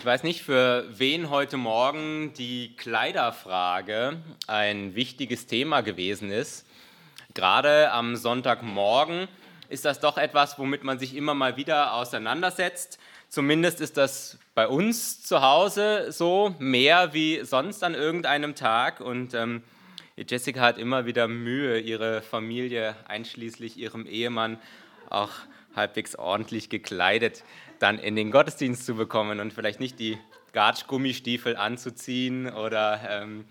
Ich weiß nicht, für wen heute Morgen die Kleiderfrage ein wichtiges Thema gewesen ist. Gerade am Sonntagmorgen ist das doch etwas, womit man sich immer mal wieder auseinandersetzt. Zumindest ist das bei uns zu Hause so, mehr wie sonst an irgendeinem Tag. Und ähm, Jessica hat immer wieder Mühe, ihre Familie einschließlich ihrem Ehemann auch halbwegs ordentlich gekleidet dann in den Gottesdienst zu bekommen und vielleicht nicht die Gatsch-Gummistiefel anzuziehen oder ähm,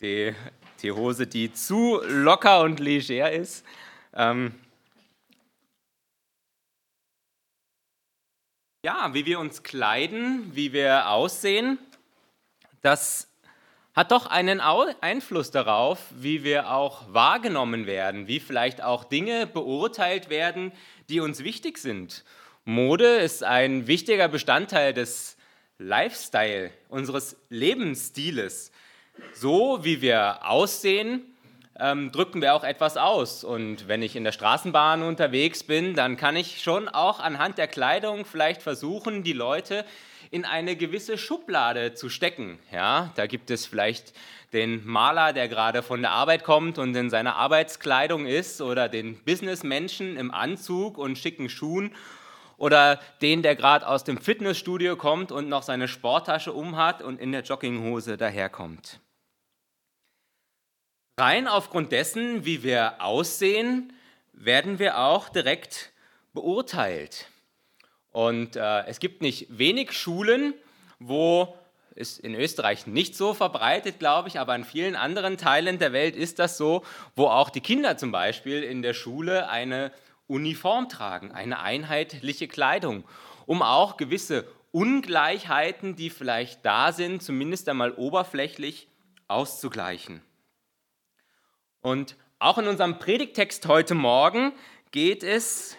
die, die Hose, die zu locker und leger ist. Ähm, ja, wie wir uns kleiden, wie wir aussehen, das hat doch einen Einfluss darauf, wie wir auch wahrgenommen werden, wie vielleicht auch Dinge beurteilt werden, die uns wichtig sind. Mode ist ein wichtiger Bestandteil des Lifestyle, unseres Lebensstiles. So wie wir aussehen, ähm, drücken wir auch etwas aus. Und wenn ich in der Straßenbahn unterwegs bin, dann kann ich schon auch anhand der Kleidung vielleicht versuchen, die Leute in eine gewisse Schublade zu stecken. Ja, da gibt es vielleicht den Maler, der gerade von der Arbeit kommt und in seiner Arbeitskleidung ist, oder den Businessmenschen im Anzug und schicken Schuhen oder den, der gerade aus dem Fitnessstudio kommt und noch seine Sporttasche umhat und in der Jogginghose daherkommt. Rein aufgrund dessen, wie wir aussehen, werden wir auch direkt beurteilt. Und äh, es gibt nicht wenig Schulen, wo ist in Österreich nicht so verbreitet, glaube ich, aber in vielen anderen Teilen der Welt ist das so, wo auch die Kinder zum Beispiel in der Schule eine Uniform tragen, eine einheitliche Kleidung, um auch gewisse Ungleichheiten, die vielleicht da sind, zumindest einmal oberflächlich auszugleichen. Und auch in unserem Predigtext heute Morgen geht es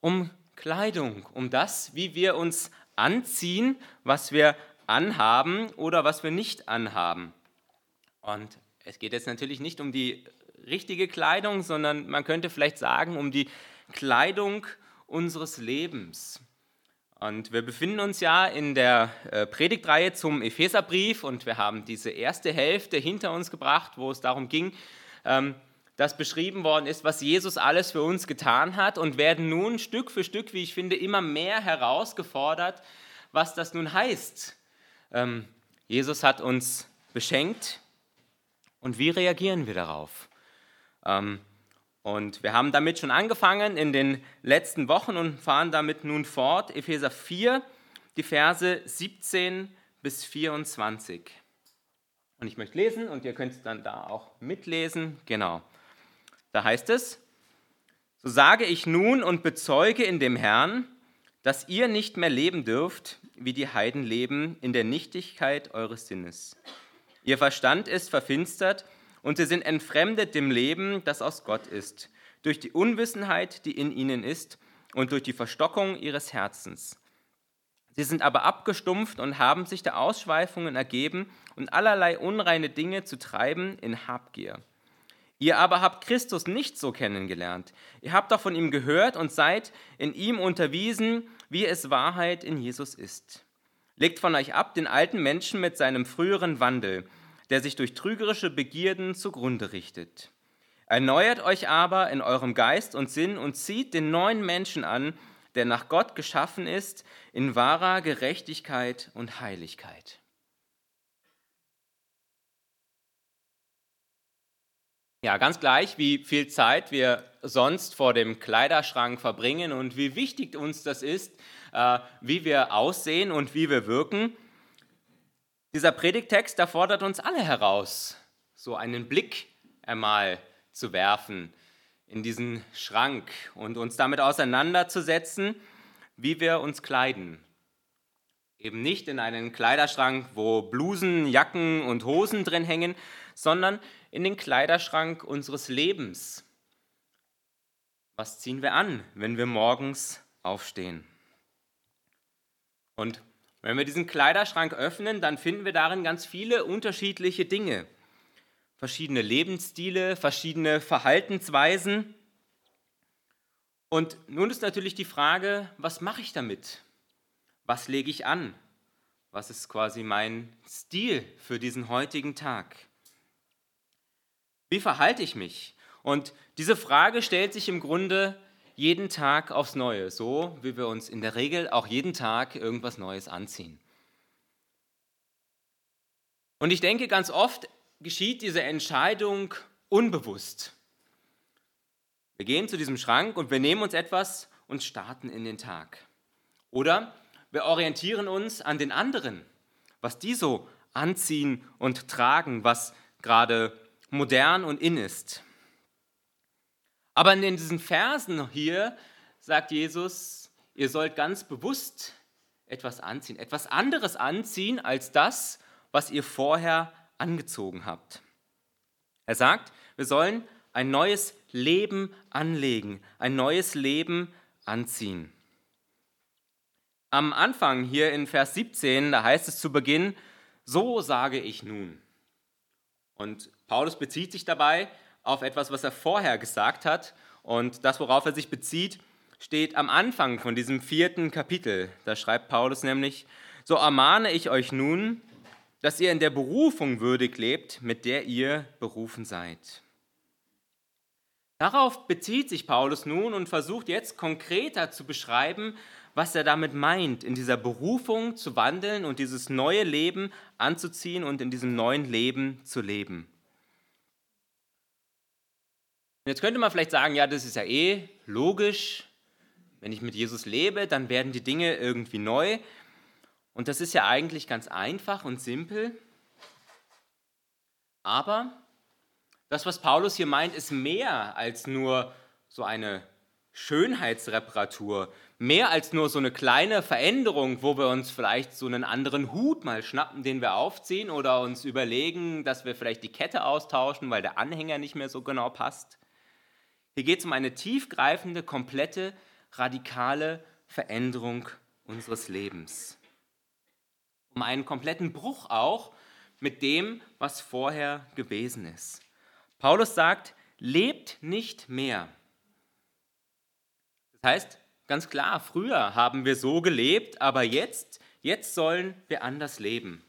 um Kleidung, um das, wie wir uns anziehen, was wir anhaben oder was wir nicht anhaben. Und es geht jetzt natürlich nicht um die richtige Kleidung, sondern man könnte vielleicht sagen, um die Kleidung unseres Lebens. Und wir befinden uns ja in der äh, Predigtreihe zum Epheserbrief und wir haben diese erste Hälfte hinter uns gebracht, wo es darum ging, ähm, dass beschrieben worden ist, was Jesus alles für uns getan hat und werden nun Stück für Stück, wie ich finde, immer mehr herausgefordert, was das nun heißt. Ähm, Jesus hat uns beschenkt und wie reagieren wir darauf? Und wir haben damit schon angefangen in den letzten Wochen und fahren damit nun fort. Epheser 4, die Verse 17 bis 24. Und ich möchte lesen und ihr könnt dann da auch mitlesen. Genau. Da heißt es, so sage ich nun und bezeuge in dem Herrn, dass ihr nicht mehr leben dürft, wie die Heiden leben, in der Nichtigkeit eures Sinnes. Ihr Verstand ist verfinstert und sie sind entfremdet dem Leben, das aus Gott ist, durch die Unwissenheit, die in ihnen ist, und durch die Verstockung ihres Herzens. Sie sind aber abgestumpft und haben sich der Ausschweifungen ergeben und allerlei unreine Dinge zu treiben in Habgier. Ihr aber habt Christus nicht so kennengelernt. Ihr habt doch von ihm gehört und seid in ihm unterwiesen, wie es Wahrheit in Jesus ist. Legt von euch ab den alten Menschen mit seinem früheren Wandel der sich durch trügerische Begierden zugrunde richtet. Erneuert euch aber in eurem Geist und Sinn und zieht den neuen Menschen an, der nach Gott geschaffen ist, in wahrer Gerechtigkeit und Heiligkeit. Ja, ganz gleich, wie viel Zeit wir sonst vor dem Kleiderschrank verbringen und wie wichtig uns das ist, äh, wie wir aussehen und wie wir wirken. Dieser Predigtext, der fordert uns alle heraus, so einen Blick einmal zu werfen in diesen Schrank und uns damit auseinanderzusetzen, wie wir uns kleiden. Eben nicht in einen Kleiderschrank, wo Blusen, Jacken und Hosen drin hängen, sondern in den Kleiderschrank unseres Lebens. Was ziehen wir an, wenn wir morgens aufstehen? Und wenn wir diesen Kleiderschrank öffnen, dann finden wir darin ganz viele unterschiedliche Dinge. Verschiedene Lebensstile, verschiedene Verhaltensweisen. Und nun ist natürlich die Frage, was mache ich damit? Was lege ich an? Was ist quasi mein Stil für diesen heutigen Tag? Wie verhalte ich mich? Und diese Frage stellt sich im Grunde jeden Tag aufs Neue, so wie wir uns in der Regel auch jeden Tag irgendwas Neues anziehen. Und ich denke, ganz oft geschieht diese Entscheidung unbewusst. Wir gehen zu diesem Schrank und wir nehmen uns etwas und starten in den Tag. Oder wir orientieren uns an den anderen, was die so anziehen und tragen, was gerade modern und in ist. Aber in diesen Versen hier sagt Jesus, ihr sollt ganz bewusst etwas anziehen, etwas anderes anziehen als das, was ihr vorher angezogen habt. Er sagt, wir sollen ein neues Leben anlegen, ein neues Leben anziehen. Am Anfang hier in Vers 17, da heißt es zu Beginn, so sage ich nun. Und Paulus bezieht sich dabei auf etwas, was er vorher gesagt hat. Und das, worauf er sich bezieht, steht am Anfang von diesem vierten Kapitel. Da schreibt Paulus nämlich, so ermahne ich euch nun, dass ihr in der Berufung würdig lebt, mit der ihr berufen seid. Darauf bezieht sich Paulus nun und versucht jetzt konkreter zu beschreiben, was er damit meint, in dieser Berufung zu wandeln und dieses neue Leben anzuziehen und in diesem neuen Leben zu leben. Jetzt könnte man vielleicht sagen, ja, das ist ja eh logisch. Wenn ich mit Jesus lebe, dann werden die Dinge irgendwie neu. Und das ist ja eigentlich ganz einfach und simpel. Aber das, was Paulus hier meint, ist mehr als nur so eine Schönheitsreparatur, mehr als nur so eine kleine Veränderung, wo wir uns vielleicht so einen anderen Hut mal schnappen, den wir aufziehen oder uns überlegen, dass wir vielleicht die Kette austauschen, weil der Anhänger nicht mehr so genau passt. Hier geht es um eine tiefgreifende, komplette, radikale Veränderung unseres Lebens. Um einen kompletten Bruch auch mit dem, was vorher gewesen ist. Paulus sagt, lebt nicht mehr. Das heißt, ganz klar, früher haben wir so gelebt, aber jetzt, jetzt sollen wir anders leben.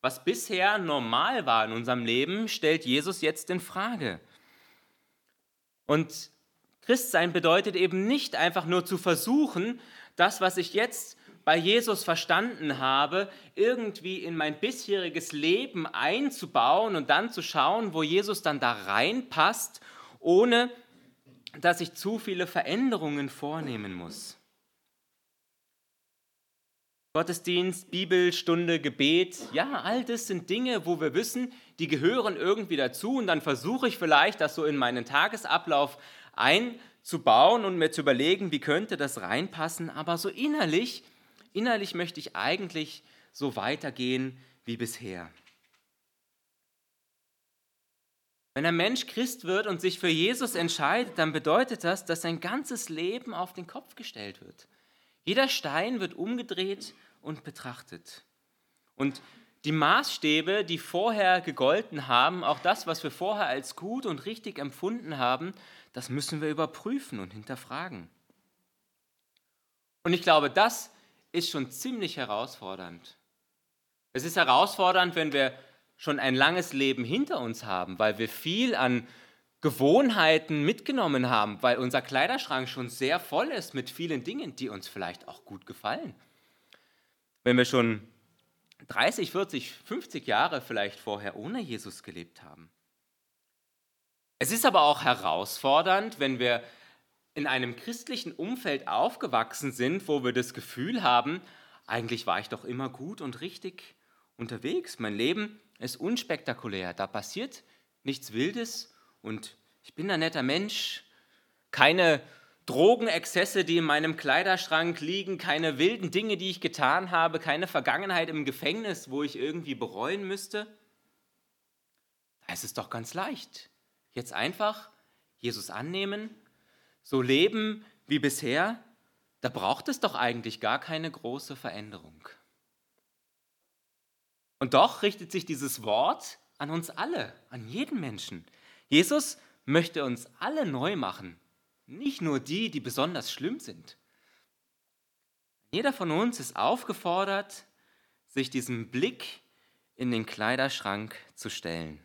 Was bisher normal war in unserem Leben, stellt Jesus jetzt in Frage. Und Christsein bedeutet eben nicht einfach nur zu versuchen, das, was ich jetzt bei Jesus verstanden habe, irgendwie in mein bisheriges Leben einzubauen und dann zu schauen, wo Jesus dann da reinpasst, ohne dass ich zu viele Veränderungen vornehmen muss. Gottesdienst, Bibelstunde, Gebet, ja, all das sind Dinge, wo wir wissen, die gehören irgendwie dazu und dann versuche ich vielleicht, das so in meinen Tagesablauf einzubauen und mir zu überlegen, wie könnte das reinpassen, aber so innerlich, innerlich möchte ich eigentlich so weitergehen wie bisher. Wenn ein Mensch Christ wird und sich für Jesus entscheidet, dann bedeutet das, dass sein ganzes Leben auf den Kopf gestellt wird. Jeder Stein wird umgedreht und betrachtet. Und die Maßstäbe, die vorher gegolten haben, auch das, was wir vorher als gut und richtig empfunden haben, das müssen wir überprüfen und hinterfragen. Und ich glaube, das ist schon ziemlich herausfordernd. Es ist herausfordernd, wenn wir schon ein langes Leben hinter uns haben, weil wir viel an Gewohnheiten mitgenommen haben, weil unser Kleiderschrank schon sehr voll ist mit vielen Dingen, die uns vielleicht auch gut gefallen. Wenn wir schon 30, 40, 50 Jahre vielleicht vorher ohne Jesus gelebt haben. Es ist aber auch herausfordernd, wenn wir in einem christlichen Umfeld aufgewachsen sind, wo wir das Gefühl haben, eigentlich war ich doch immer gut und richtig unterwegs. Mein Leben ist unspektakulär. Da passiert nichts Wildes und ich bin ein netter Mensch. Keine Drogenexzesse, die in meinem Kleiderschrank liegen, keine wilden Dinge, die ich getan habe, keine Vergangenheit im Gefängnis, wo ich irgendwie bereuen müsste. Da ist es doch ganz leicht. Jetzt einfach Jesus annehmen, so leben wie bisher, da braucht es doch eigentlich gar keine große Veränderung. Und doch richtet sich dieses Wort an uns alle, an jeden Menschen. Jesus möchte uns alle neu machen, nicht nur die, die besonders schlimm sind. Jeder von uns ist aufgefordert, sich diesem Blick in den Kleiderschrank zu stellen.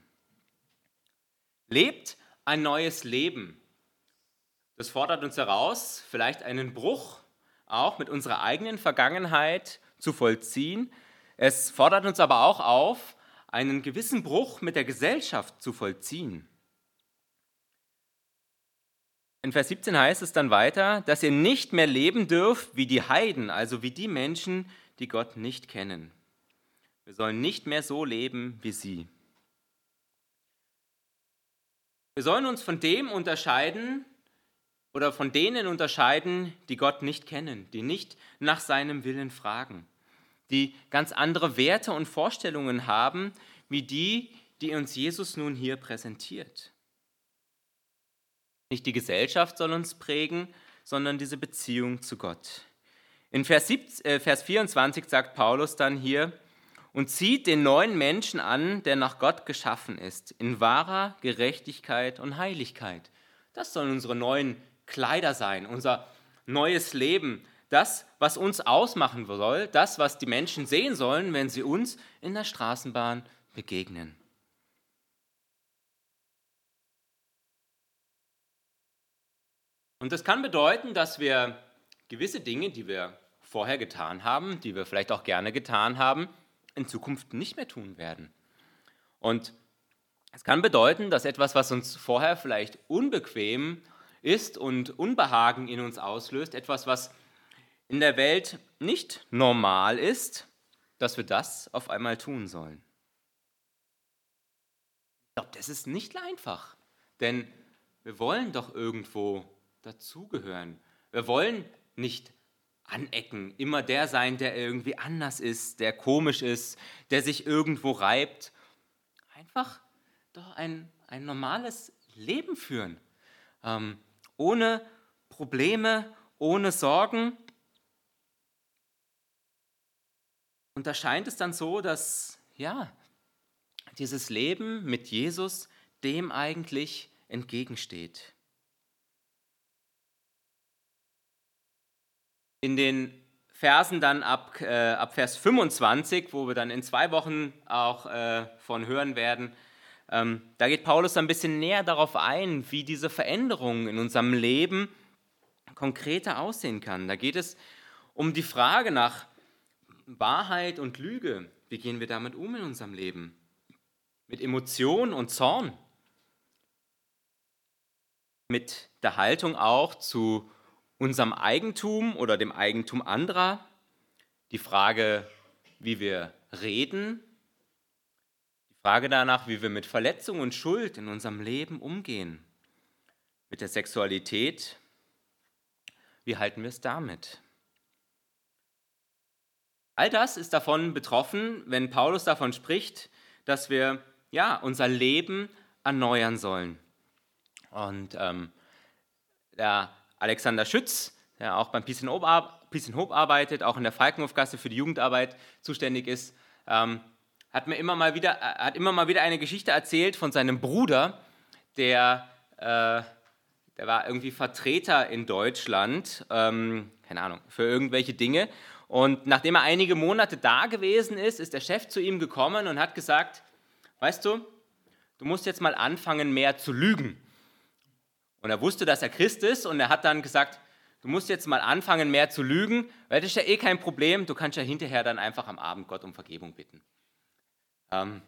Lebt ein neues Leben. Das fordert uns heraus, vielleicht einen Bruch auch mit unserer eigenen Vergangenheit zu vollziehen. Es fordert uns aber auch auf, einen gewissen Bruch mit der Gesellschaft zu vollziehen. In Vers 17 heißt es dann weiter, dass ihr nicht mehr leben dürft wie die Heiden, also wie die Menschen, die Gott nicht kennen. Wir sollen nicht mehr so leben wie sie. Wir sollen uns von dem unterscheiden oder von denen unterscheiden, die Gott nicht kennen, die nicht nach seinem Willen fragen, die ganz andere Werte und Vorstellungen haben, wie die, die uns Jesus nun hier präsentiert. Nicht die Gesellschaft soll uns prägen, sondern diese Beziehung zu Gott. In Vers, 7, äh, Vers 24 sagt Paulus dann hier, und zieht den neuen Menschen an, der nach Gott geschaffen ist, in wahrer Gerechtigkeit und Heiligkeit. Das sollen unsere neuen Kleider sein, unser neues Leben, das, was uns ausmachen soll, das, was die Menschen sehen sollen, wenn sie uns in der Straßenbahn begegnen. Und das kann bedeuten, dass wir gewisse Dinge, die wir vorher getan haben, die wir vielleicht auch gerne getan haben, in Zukunft nicht mehr tun werden. Und es kann bedeuten, dass etwas, was uns vorher vielleicht unbequem ist und Unbehagen in uns auslöst, etwas, was in der Welt nicht normal ist, dass wir das auf einmal tun sollen. Ich glaube, das ist nicht einfach, denn wir wollen doch irgendwo dazugehören. Wir wollen nicht anecken, immer der sein, der irgendwie anders ist, der komisch ist, der sich irgendwo reibt. Einfach doch ein, ein normales Leben führen, ähm, ohne Probleme, ohne Sorgen. Und da scheint es dann so, dass ja, dieses Leben mit Jesus dem eigentlich entgegensteht. In den Versen dann ab, äh, ab Vers 25, wo wir dann in zwei Wochen auch äh, von hören werden, ähm, da geht Paulus ein bisschen näher darauf ein, wie diese Veränderung in unserem Leben konkreter aussehen kann. Da geht es um die Frage nach Wahrheit und Lüge. Wie gehen wir damit um in unserem Leben? Mit Emotion und Zorn? Mit der Haltung auch zu unserem Eigentum oder dem Eigentum anderer, die Frage, wie wir reden, die Frage danach, wie wir mit Verletzung und Schuld in unserem Leben umgehen, mit der Sexualität, wie halten wir es damit? All das ist davon betroffen, wenn Paulus davon spricht, dass wir ja unser Leben erneuern sollen. Und ähm, der Alexander Schütz, der auch beim in Hope arbeitet, auch in der Falkenhofgasse für die Jugendarbeit zuständig ist, ähm, hat mir immer mal wieder, äh, hat immer mal wieder eine Geschichte erzählt von seinem Bruder, der, äh, der war irgendwie Vertreter in Deutschland, ähm, keine Ahnung, für irgendwelche Dinge. Und nachdem er einige Monate da gewesen ist, ist der Chef zu ihm gekommen und hat gesagt, weißt du, du musst jetzt mal anfangen, mehr zu lügen. Und er wusste, dass er Christ ist und er hat dann gesagt, du musst jetzt mal anfangen, mehr zu lügen, weil das ist ja eh kein Problem, du kannst ja hinterher dann einfach am Abend Gott um Vergebung bitten. Ähm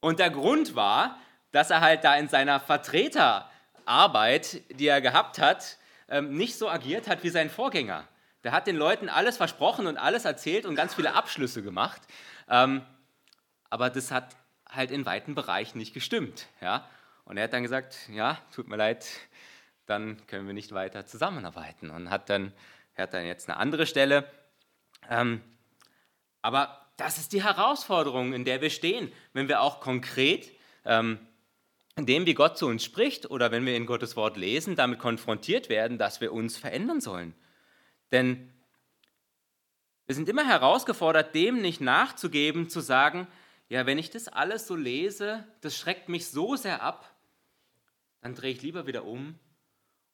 und der Grund war, dass er halt da in seiner Vertreterarbeit, die er gehabt hat, ähm, nicht so agiert hat wie sein Vorgänger. Der hat den Leuten alles versprochen und alles erzählt und ganz viele Abschlüsse gemacht. Ähm, aber das hat halt in weiten Bereichen nicht gestimmt. Ja? Und er hat dann gesagt, ja, tut mir leid, dann können wir nicht weiter zusammenarbeiten. Und hat dann, er hat dann jetzt eine andere Stelle. Ähm, aber das ist die Herausforderung, in der wir stehen, wenn wir auch konkret ähm, dem, wie Gott zu uns spricht oder wenn wir in Gottes Wort lesen, damit konfrontiert werden, dass wir uns verändern sollen. Denn wir sind immer herausgefordert, dem nicht nachzugeben, zu sagen, ja, wenn ich das alles so lese, das schreckt mich so sehr ab, dann drehe ich lieber wieder um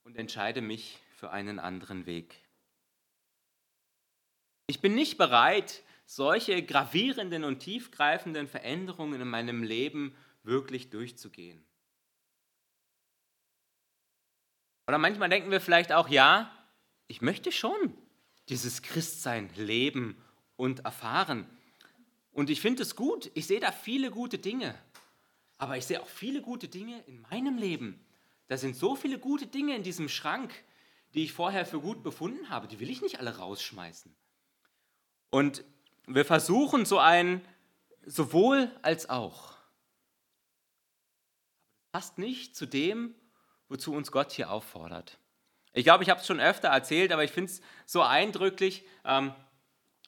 und entscheide mich für einen anderen Weg. Ich bin nicht bereit solche gravierenden und tiefgreifenden Veränderungen in meinem Leben wirklich durchzugehen. Oder manchmal denken wir vielleicht auch, ja, ich möchte schon dieses Christsein leben und erfahren. Und ich finde es gut, ich sehe da viele gute Dinge. Aber ich sehe auch viele gute Dinge in meinem Leben. Da sind so viele gute Dinge in diesem Schrank, die ich vorher für gut befunden habe. Die will ich nicht alle rausschmeißen. Und wir versuchen so ein sowohl als auch. Passt nicht zu dem, wozu uns Gott hier auffordert. Ich glaube, ich habe es schon öfter erzählt, aber ich finde es so eindrücklich. Ähm,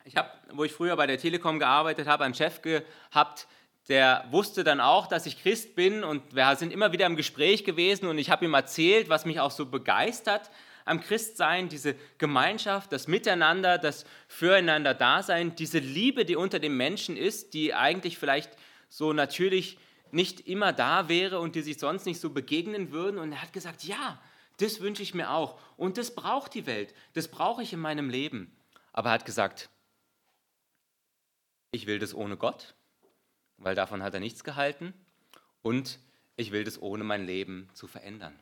ich habe, wo ich früher bei der Telekom gearbeitet habe, einen Chef gehabt, der wusste dann auch, dass ich Christ bin und wir sind immer wieder im Gespräch gewesen und ich habe ihm erzählt, was mich auch so begeistert am Christsein, diese Gemeinschaft, das Miteinander, das Füreinander-Dasein, diese Liebe, die unter den Menschen ist, die eigentlich vielleicht so natürlich nicht immer da wäre und die sich sonst nicht so begegnen würden. Und er hat gesagt, ja, das wünsche ich mir auch. Und das braucht die Welt. Das brauche ich in meinem Leben. Aber er hat gesagt, ich will das ohne Gott, weil davon hat er nichts gehalten. Und ich will das ohne mein Leben zu verändern.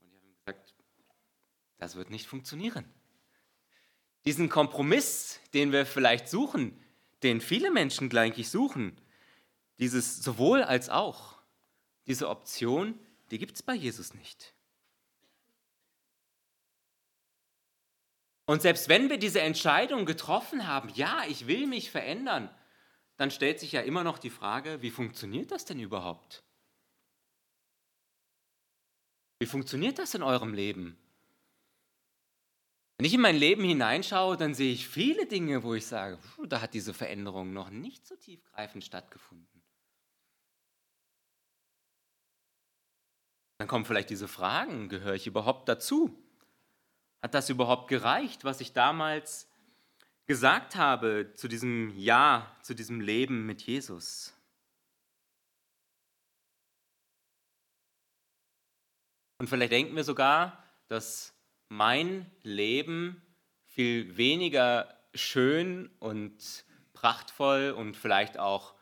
Und ich habe ihm gesagt, das wird nicht funktionieren. Diesen Kompromiss, den wir vielleicht suchen, den viele Menschen gleich suchen, dieses sowohl als auch, diese Option, die gibt es bei Jesus nicht. Und selbst wenn wir diese Entscheidung getroffen haben, ja, ich will mich verändern, dann stellt sich ja immer noch die Frage, wie funktioniert das denn überhaupt? Wie funktioniert das in eurem Leben? Wenn ich in mein Leben hineinschaue, dann sehe ich viele Dinge, wo ich sage, da hat diese Veränderung noch nicht so tiefgreifend stattgefunden. Dann kommen vielleicht diese Fragen, gehöre ich überhaupt dazu? Hat das überhaupt gereicht, was ich damals gesagt habe zu diesem Ja, zu diesem Leben mit Jesus? Und vielleicht denken wir sogar, dass mein Leben viel weniger schön und prachtvoll und vielleicht auch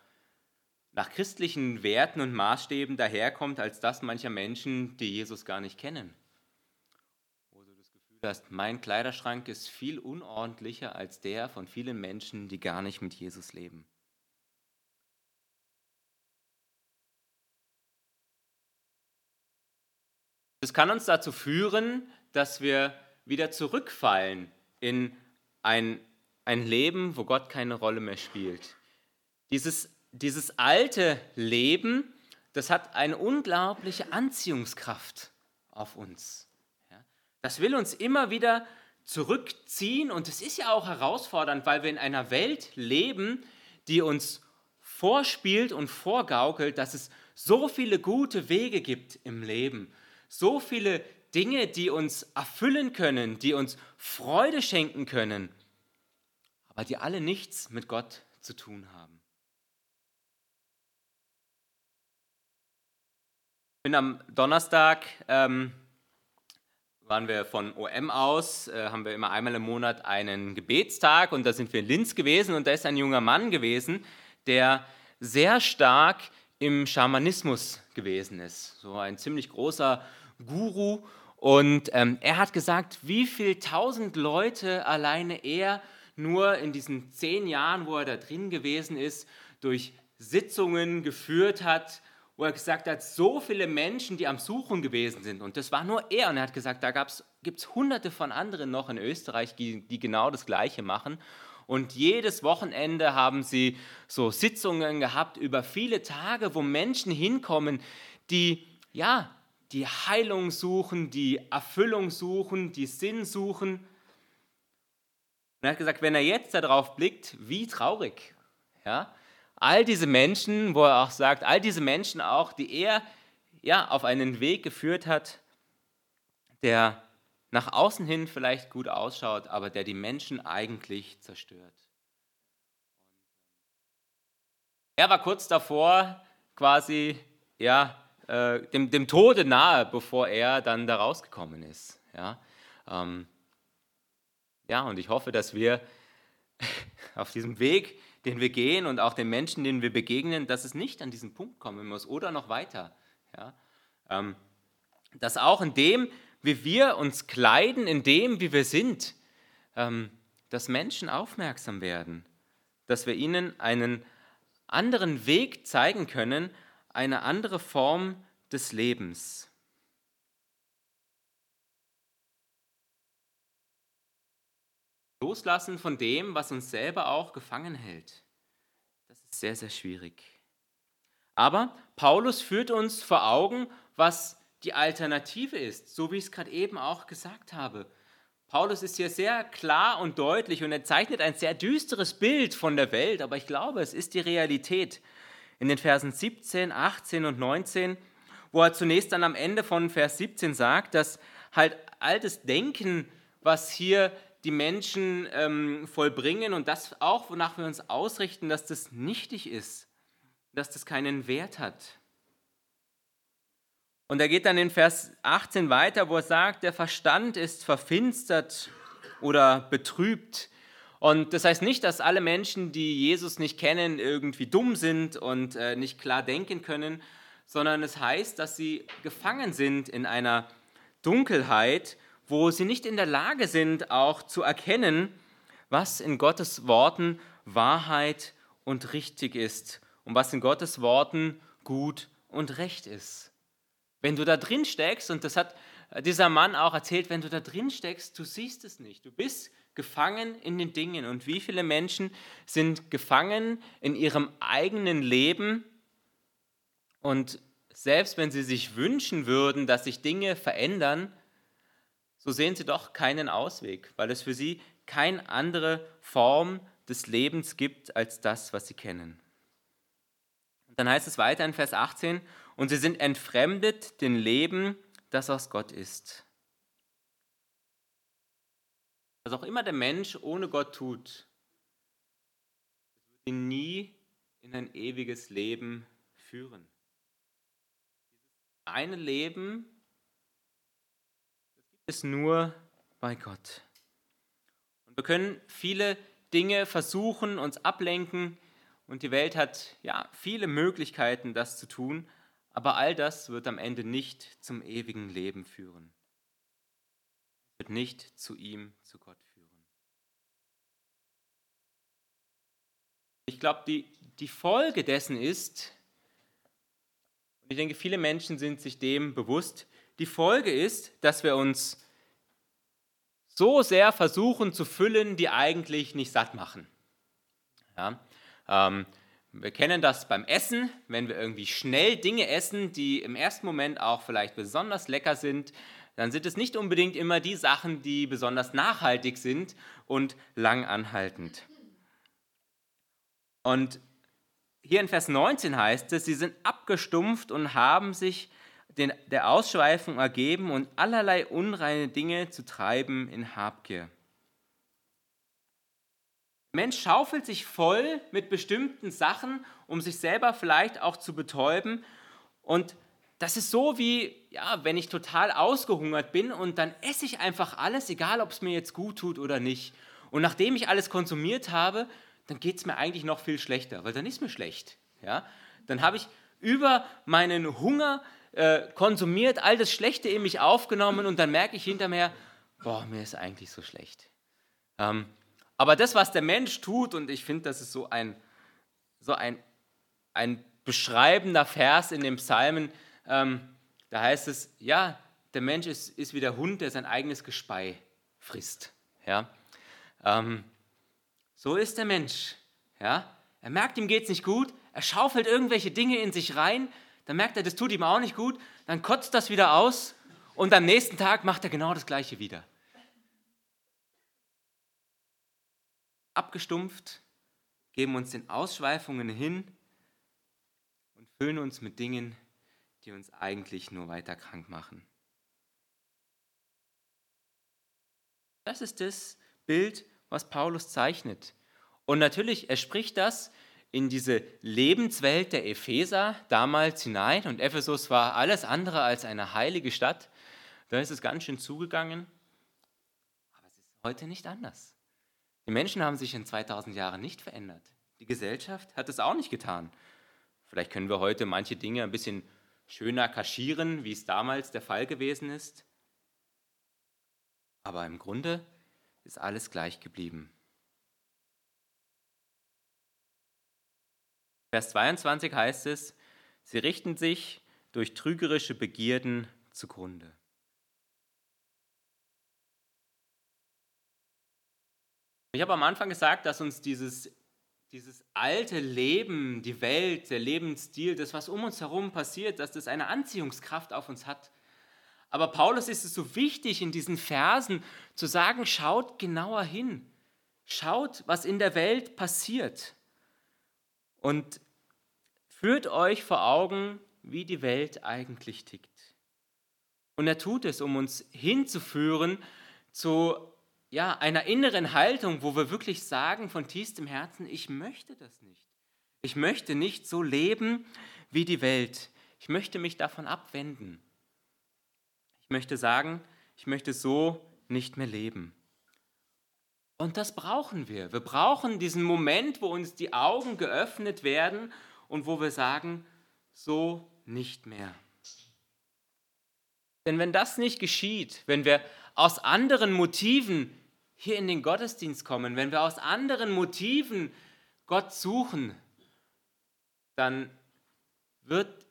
nach christlichen Werten und Maßstäben daherkommt, als das mancher Menschen, die Jesus gar nicht kennen hast, mein Kleiderschrank ist viel unordentlicher als der von vielen Menschen, die gar nicht mit Jesus leben. Das kann uns dazu führen, dass wir wieder zurückfallen in ein, ein Leben, wo Gott keine Rolle mehr spielt. Dieses, dieses alte Leben, das hat eine unglaubliche Anziehungskraft auf uns. Das will uns immer wieder zurückziehen und es ist ja auch herausfordernd, weil wir in einer Welt leben, die uns vorspielt und vorgaukelt, dass es so viele gute Wege gibt im Leben, so viele Dinge, die uns erfüllen können, die uns Freude schenken können, aber die alle nichts mit Gott zu tun haben. Ich bin am Donnerstag ähm, waren wir von OM aus, äh, haben wir immer einmal im Monat einen Gebetstag und da sind wir in Linz gewesen und da ist ein junger Mann gewesen, der sehr stark im Schamanismus gewesen ist. So ein ziemlich großer Guru und ähm, er hat gesagt, wie viele tausend Leute alleine er nur in diesen zehn Jahren, wo er da drin gewesen ist, durch Sitzungen geführt hat, wo er gesagt hat, so viele Menschen, die am Suchen gewesen sind. Und das war nur er. Und er hat gesagt, da gibt es hunderte von anderen noch in Österreich, die, die genau das Gleiche machen. Und jedes Wochenende haben sie so Sitzungen gehabt über viele Tage, wo Menschen hinkommen, die, ja, die Heilung suchen, die Erfüllung suchen, die Sinn suchen. Und er hat gesagt, wenn er jetzt darauf blickt, wie traurig. Ja? All diese Menschen, wo er auch sagt, all diese Menschen auch, die er ja, auf einen Weg geführt hat, der nach außen hin vielleicht gut ausschaut, aber der die Menschen eigentlich zerstört. Er war kurz davor, quasi ja, äh, dem, dem Tode nahe, bevor er dann da rausgekommen ist. Ja, ähm, ja und ich hoffe, dass wir auf diesem Weg, den wir gehen und auch den Menschen, denen wir begegnen, dass es nicht an diesen Punkt kommen muss oder noch weiter. Ja? Ähm, dass auch in dem, wie wir uns kleiden, in dem, wie wir sind, ähm, dass Menschen aufmerksam werden, dass wir ihnen einen anderen Weg zeigen können, eine andere Form des Lebens. Loslassen von dem, was uns selber auch gefangen hält. Das ist sehr, sehr schwierig. Aber Paulus führt uns vor Augen, was die Alternative ist, so wie ich es gerade eben auch gesagt habe. Paulus ist hier sehr klar und deutlich und er zeichnet ein sehr düsteres Bild von der Welt, aber ich glaube, es ist die Realität. In den Versen 17, 18 und 19, wo er zunächst dann am Ende von Vers 17 sagt, dass halt altes Denken, was hier die Menschen ähm, vollbringen und das auch, wonach wir uns ausrichten, dass das nichtig ist, dass das keinen Wert hat. Und er geht dann in Vers 18 weiter, wo er sagt, der Verstand ist verfinstert oder betrübt. Und das heißt nicht, dass alle Menschen, die Jesus nicht kennen, irgendwie dumm sind und äh, nicht klar denken können, sondern es heißt, dass sie gefangen sind in einer Dunkelheit, wo sie nicht in der Lage sind, auch zu erkennen, was in Gottes Worten Wahrheit und richtig ist und was in Gottes Worten gut und recht ist. Wenn du da drin steckst, und das hat dieser Mann auch erzählt, wenn du da drin steckst, du siehst es nicht. Du bist gefangen in den Dingen. Und wie viele Menschen sind gefangen in ihrem eigenen Leben und selbst wenn sie sich wünschen würden, dass sich Dinge verändern, so sehen sie doch keinen Ausweg, weil es für sie keine andere Form des Lebens gibt als das, was sie kennen. Und dann heißt es weiter in Vers 18, und sie sind entfremdet dem Leben, das aus Gott ist. Was auch immer der Mensch ohne Gott tut, wird ihn nie in ein ewiges Leben führen. Dieses eine Leben, es nur bei Gott. Und wir können viele Dinge versuchen, uns ablenken, und die Welt hat ja viele Möglichkeiten, das zu tun, aber all das wird am Ende nicht zum ewigen Leben führen. Wird nicht zu ihm, zu Gott führen. Ich glaube, die, die Folge dessen ist, und ich denke, viele Menschen sind sich dem bewusst, die Folge ist, dass wir uns so sehr versuchen zu füllen, die eigentlich nicht satt machen. Ja? Ähm, wir kennen das beim Essen, wenn wir irgendwie schnell Dinge essen, die im ersten Moment auch vielleicht besonders lecker sind, dann sind es nicht unbedingt immer die Sachen, die besonders nachhaltig sind und lang anhaltend. Und hier in Vers 19 heißt es, sie sind abgestumpft und haben sich den, der Ausschweifung ergeben und allerlei unreine Dinge zu treiben in Habgier. Mensch schaufelt sich voll mit bestimmten Sachen, um sich selber vielleicht auch zu betäuben. Und das ist so wie, ja, wenn ich total ausgehungert bin und dann esse ich einfach alles, egal ob es mir jetzt gut tut oder nicht. Und nachdem ich alles konsumiert habe, dann geht es mir eigentlich noch viel schlechter, weil dann ist mir schlecht. Ja? Dann habe ich über meinen Hunger äh, konsumiert, all das Schlechte in mich aufgenommen und dann merke ich hinterher, boah, mir ist eigentlich so schlecht. Ähm, aber das, was der Mensch tut, und ich finde, das ist so ein, so ein, ein beschreibender Vers in dem Psalmen, ähm, da heißt es, ja, der Mensch ist, ist wie der Hund, der sein eigenes Gespei frisst. Ja? Ähm, so ist der Mensch. Ja? Er merkt, ihm geht es nicht gut, er schaufelt irgendwelche Dinge in sich rein, dann merkt er, das tut ihm auch nicht gut, dann kotzt das wieder aus und am nächsten Tag macht er genau das Gleiche wieder. abgestumpft, geben uns den Ausschweifungen hin und füllen uns mit Dingen, die uns eigentlich nur weiter krank machen. Das ist das Bild, was Paulus zeichnet. Und natürlich, er spricht das in diese Lebenswelt der Epheser damals hinein. Und Ephesus war alles andere als eine heilige Stadt. Da ist es ganz schön zugegangen. Aber es ist heute nicht anders. Die Menschen haben sich in 2000 Jahren nicht verändert. Die Gesellschaft hat es auch nicht getan. Vielleicht können wir heute manche Dinge ein bisschen schöner kaschieren, wie es damals der Fall gewesen ist. Aber im Grunde ist alles gleich geblieben. Vers 22 heißt es, sie richten sich durch trügerische Begierden zugrunde. Ich habe am Anfang gesagt, dass uns dieses, dieses alte Leben, die Welt, der Lebensstil, das, was um uns herum passiert, dass das eine Anziehungskraft auf uns hat. Aber Paulus ist es so wichtig, in diesen Versen zu sagen, schaut genauer hin. Schaut, was in der Welt passiert. Und führt euch vor Augen, wie die Welt eigentlich tickt. Und er tut es, um uns hinzuführen zu ja, einer inneren Haltung, wo wir wirklich sagen von tiefstem Herzen, ich möchte das nicht. Ich möchte nicht so leben wie die Welt. Ich möchte mich davon abwenden. Ich möchte sagen, ich möchte so nicht mehr leben. Und das brauchen wir. Wir brauchen diesen Moment, wo uns die Augen geöffnet werden und wo wir sagen, so nicht mehr. Denn wenn das nicht geschieht, wenn wir aus anderen Motiven hier in den Gottesdienst kommen, wenn wir aus anderen Motiven Gott suchen, dann wird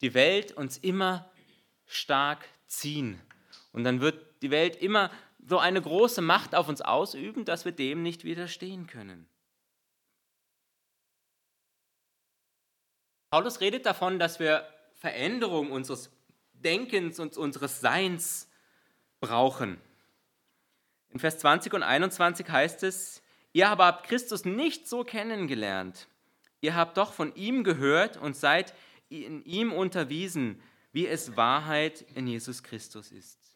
die Welt uns immer stark ziehen. Und dann wird die Welt immer so eine große Macht auf uns ausüben, dass wir dem nicht widerstehen können. Paulus redet davon, dass wir Veränderung unseres Denkens und unseres Seins brauchen. In Vers 20 und 21 heißt es, ihr aber habt Christus nicht so kennengelernt. Ihr habt doch von ihm gehört und seid in ihm unterwiesen, wie es Wahrheit in Jesus Christus ist.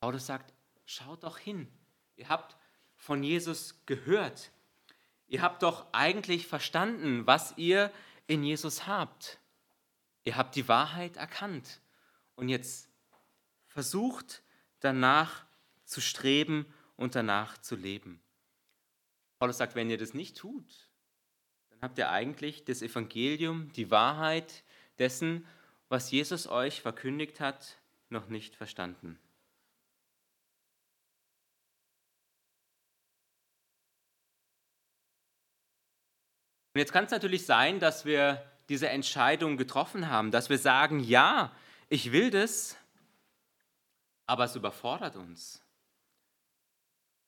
Paulus sagt, schaut doch hin. Ihr habt von Jesus gehört. Ihr habt doch eigentlich verstanden, was ihr in Jesus habt. Ihr habt die Wahrheit erkannt. Und jetzt versucht danach zu streben und danach zu leben. Paulus sagt, wenn ihr das nicht tut, dann habt ihr eigentlich das Evangelium, die Wahrheit dessen, was Jesus euch verkündigt hat, noch nicht verstanden. Und jetzt kann es natürlich sein, dass wir diese Entscheidung getroffen haben, dass wir sagen, ja, ich will das, aber es überfordert uns.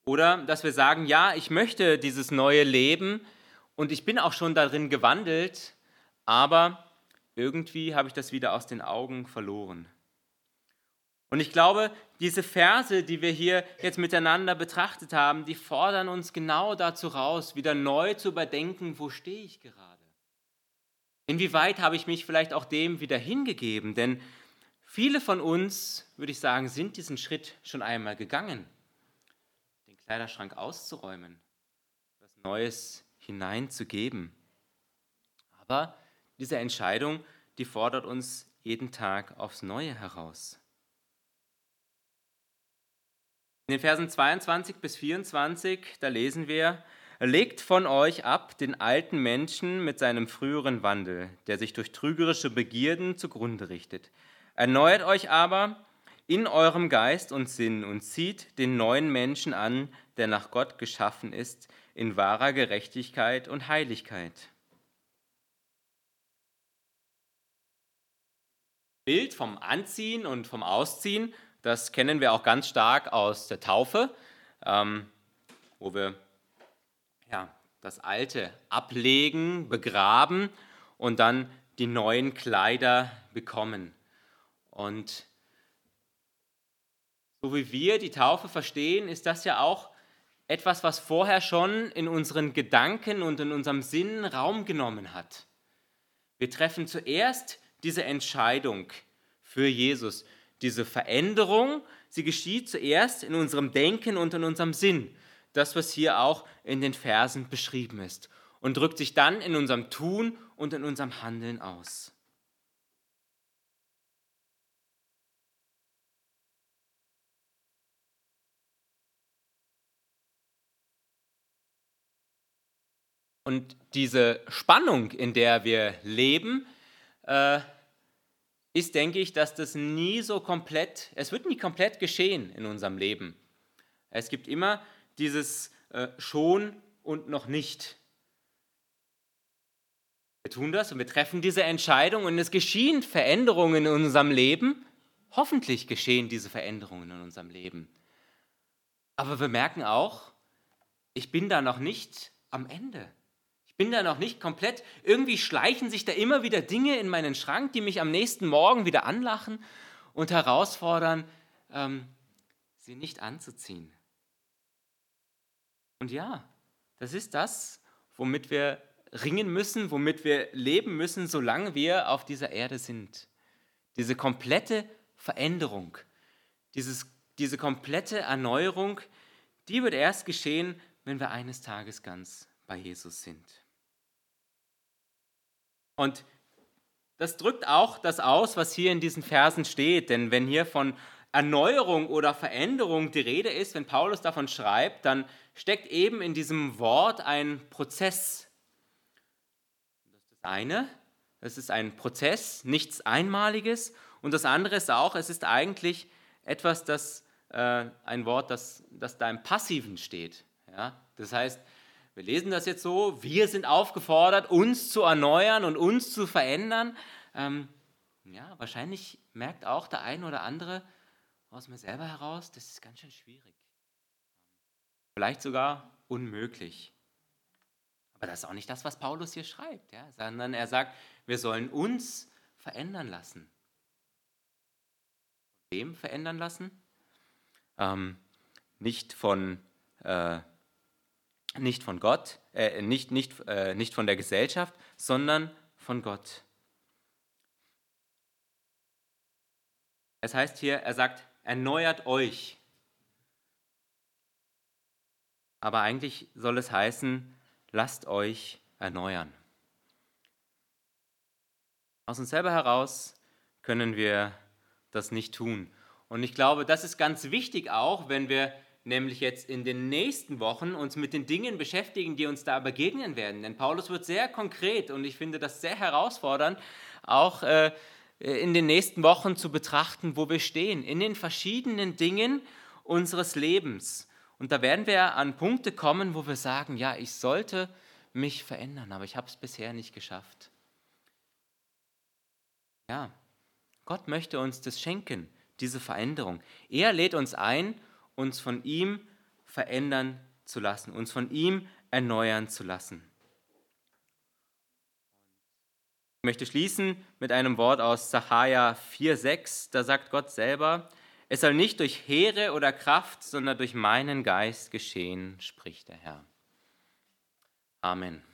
Oder dass wir sagen, ja, ich möchte dieses neue Leben und ich bin auch schon darin gewandelt, aber irgendwie habe ich das wieder aus den Augen verloren. Und ich glaube, diese Verse, die wir hier jetzt miteinander betrachtet haben, die fordern uns genau dazu raus, wieder neu zu überdenken, wo stehe ich gerade? Inwieweit habe ich mich vielleicht auch dem wieder hingegeben? Denn viele von uns, würde ich sagen, sind diesen Schritt schon einmal gegangen. Kleiderschrank auszuräumen, etwas Neues hineinzugeben. Aber diese Entscheidung, die fordert uns jeden Tag aufs Neue heraus. In den Versen 22 bis 24, da lesen wir, Legt von euch ab den alten Menschen mit seinem früheren Wandel, der sich durch trügerische Begierden zugrunde richtet. Erneuert euch aber in eurem Geist und Sinn und zieht den neuen Menschen an, der nach Gott geschaffen ist, in wahrer Gerechtigkeit und Heiligkeit. Bild vom Anziehen und vom Ausziehen, das kennen wir auch ganz stark aus der Taufe, ähm, wo wir ja, das Alte ablegen, begraben und dann die neuen Kleider bekommen. Und so wie wir die Taufe verstehen, ist das ja auch etwas, was vorher schon in unseren Gedanken und in unserem Sinn Raum genommen hat. Wir treffen zuerst diese Entscheidung für Jesus. Diese Veränderung, sie geschieht zuerst in unserem Denken und in unserem Sinn, das, was hier auch in den Versen beschrieben ist, und drückt sich dann in unserem Tun und in unserem Handeln aus. Und diese Spannung, in der wir leben, äh, ist, denke ich, dass das nie so komplett, es wird nie komplett geschehen in unserem Leben. Es gibt immer dieses äh, schon und noch nicht. Wir tun das und wir treffen diese Entscheidung und es geschehen Veränderungen in unserem Leben. Hoffentlich geschehen diese Veränderungen in unserem Leben. Aber wir merken auch, ich bin da noch nicht am Ende. Bin da noch nicht komplett. Irgendwie schleichen sich da immer wieder Dinge in meinen Schrank, die mich am nächsten Morgen wieder anlachen und herausfordern, ähm, sie nicht anzuziehen. Und ja, das ist das, womit wir ringen müssen, womit wir leben müssen, solange wir auf dieser Erde sind. Diese komplette Veränderung, dieses, diese komplette Erneuerung, die wird erst geschehen, wenn wir eines Tages ganz bei Jesus sind. Und das drückt auch das aus, was hier in diesen Versen steht. Denn wenn hier von Erneuerung oder Veränderung die Rede ist, wenn Paulus davon schreibt, dann steckt eben in diesem Wort ein Prozess. Das ist das eine, es ist ein Prozess, nichts Einmaliges. Und das andere ist auch, es ist eigentlich etwas, das, äh, ein Wort, das, das da im Passiven steht. Ja? Das heißt, wir lesen das jetzt so, wir sind aufgefordert, uns zu erneuern und uns zu verändern. Ähm, ja, wahrscheinlich merkt auch der eine oder andere aus mir selber heraus, das ist ganz schön schwierig. Vielleicht sogar unmöglich. Aber das ist auch nicht das, was Paulus hier schreibt, ja? sondern er sagt, wir sollen uns verändern lassen. Wem verändern lassen? Ähm, nicht von äh, nicht von Gott, äh, nicht, nicht, äh, nicht von der Gesellschaft, sondern von Gott. Es heißt hier, er sagt, erneuert euch. Aber eigentlich soll es heißen, lasst euch erneuern. Aus uns selber heraus können wir das nicht tun. Und ich glaube, das ist ganz wichtig auch, wenn wir nämlich jetzt in den nächsten Wochen uns mit den Dingen beschäftigen, die uns da begegnen werden. Denn Paulus wird sehr konkret und ich finde das sehr herausfordernd, auch äh, in den nächsten Wochen zu betrachten, wo wir stehen, in den verschiedenen Dingen unseres Lebens. Und da werden wir an Punkte kommen, wo wir sagen, ja, ich sollte mich verändern, aber ich habe es bisher nicht geschafft. Ja, Gott möchte uns das schenken, diese Veränderung. Er lädt uns ein, uns von ihm verändern zu lassen, uns von ihm erneuern zu lassen. Ich möchte schließen mit einem Wort aus Sacharja 4,6. Da sagt Gott selber: Es soll nicht durch Heere oder Kraft, sondern durch meinen Geist geschehen, spricht der Herr. Amen.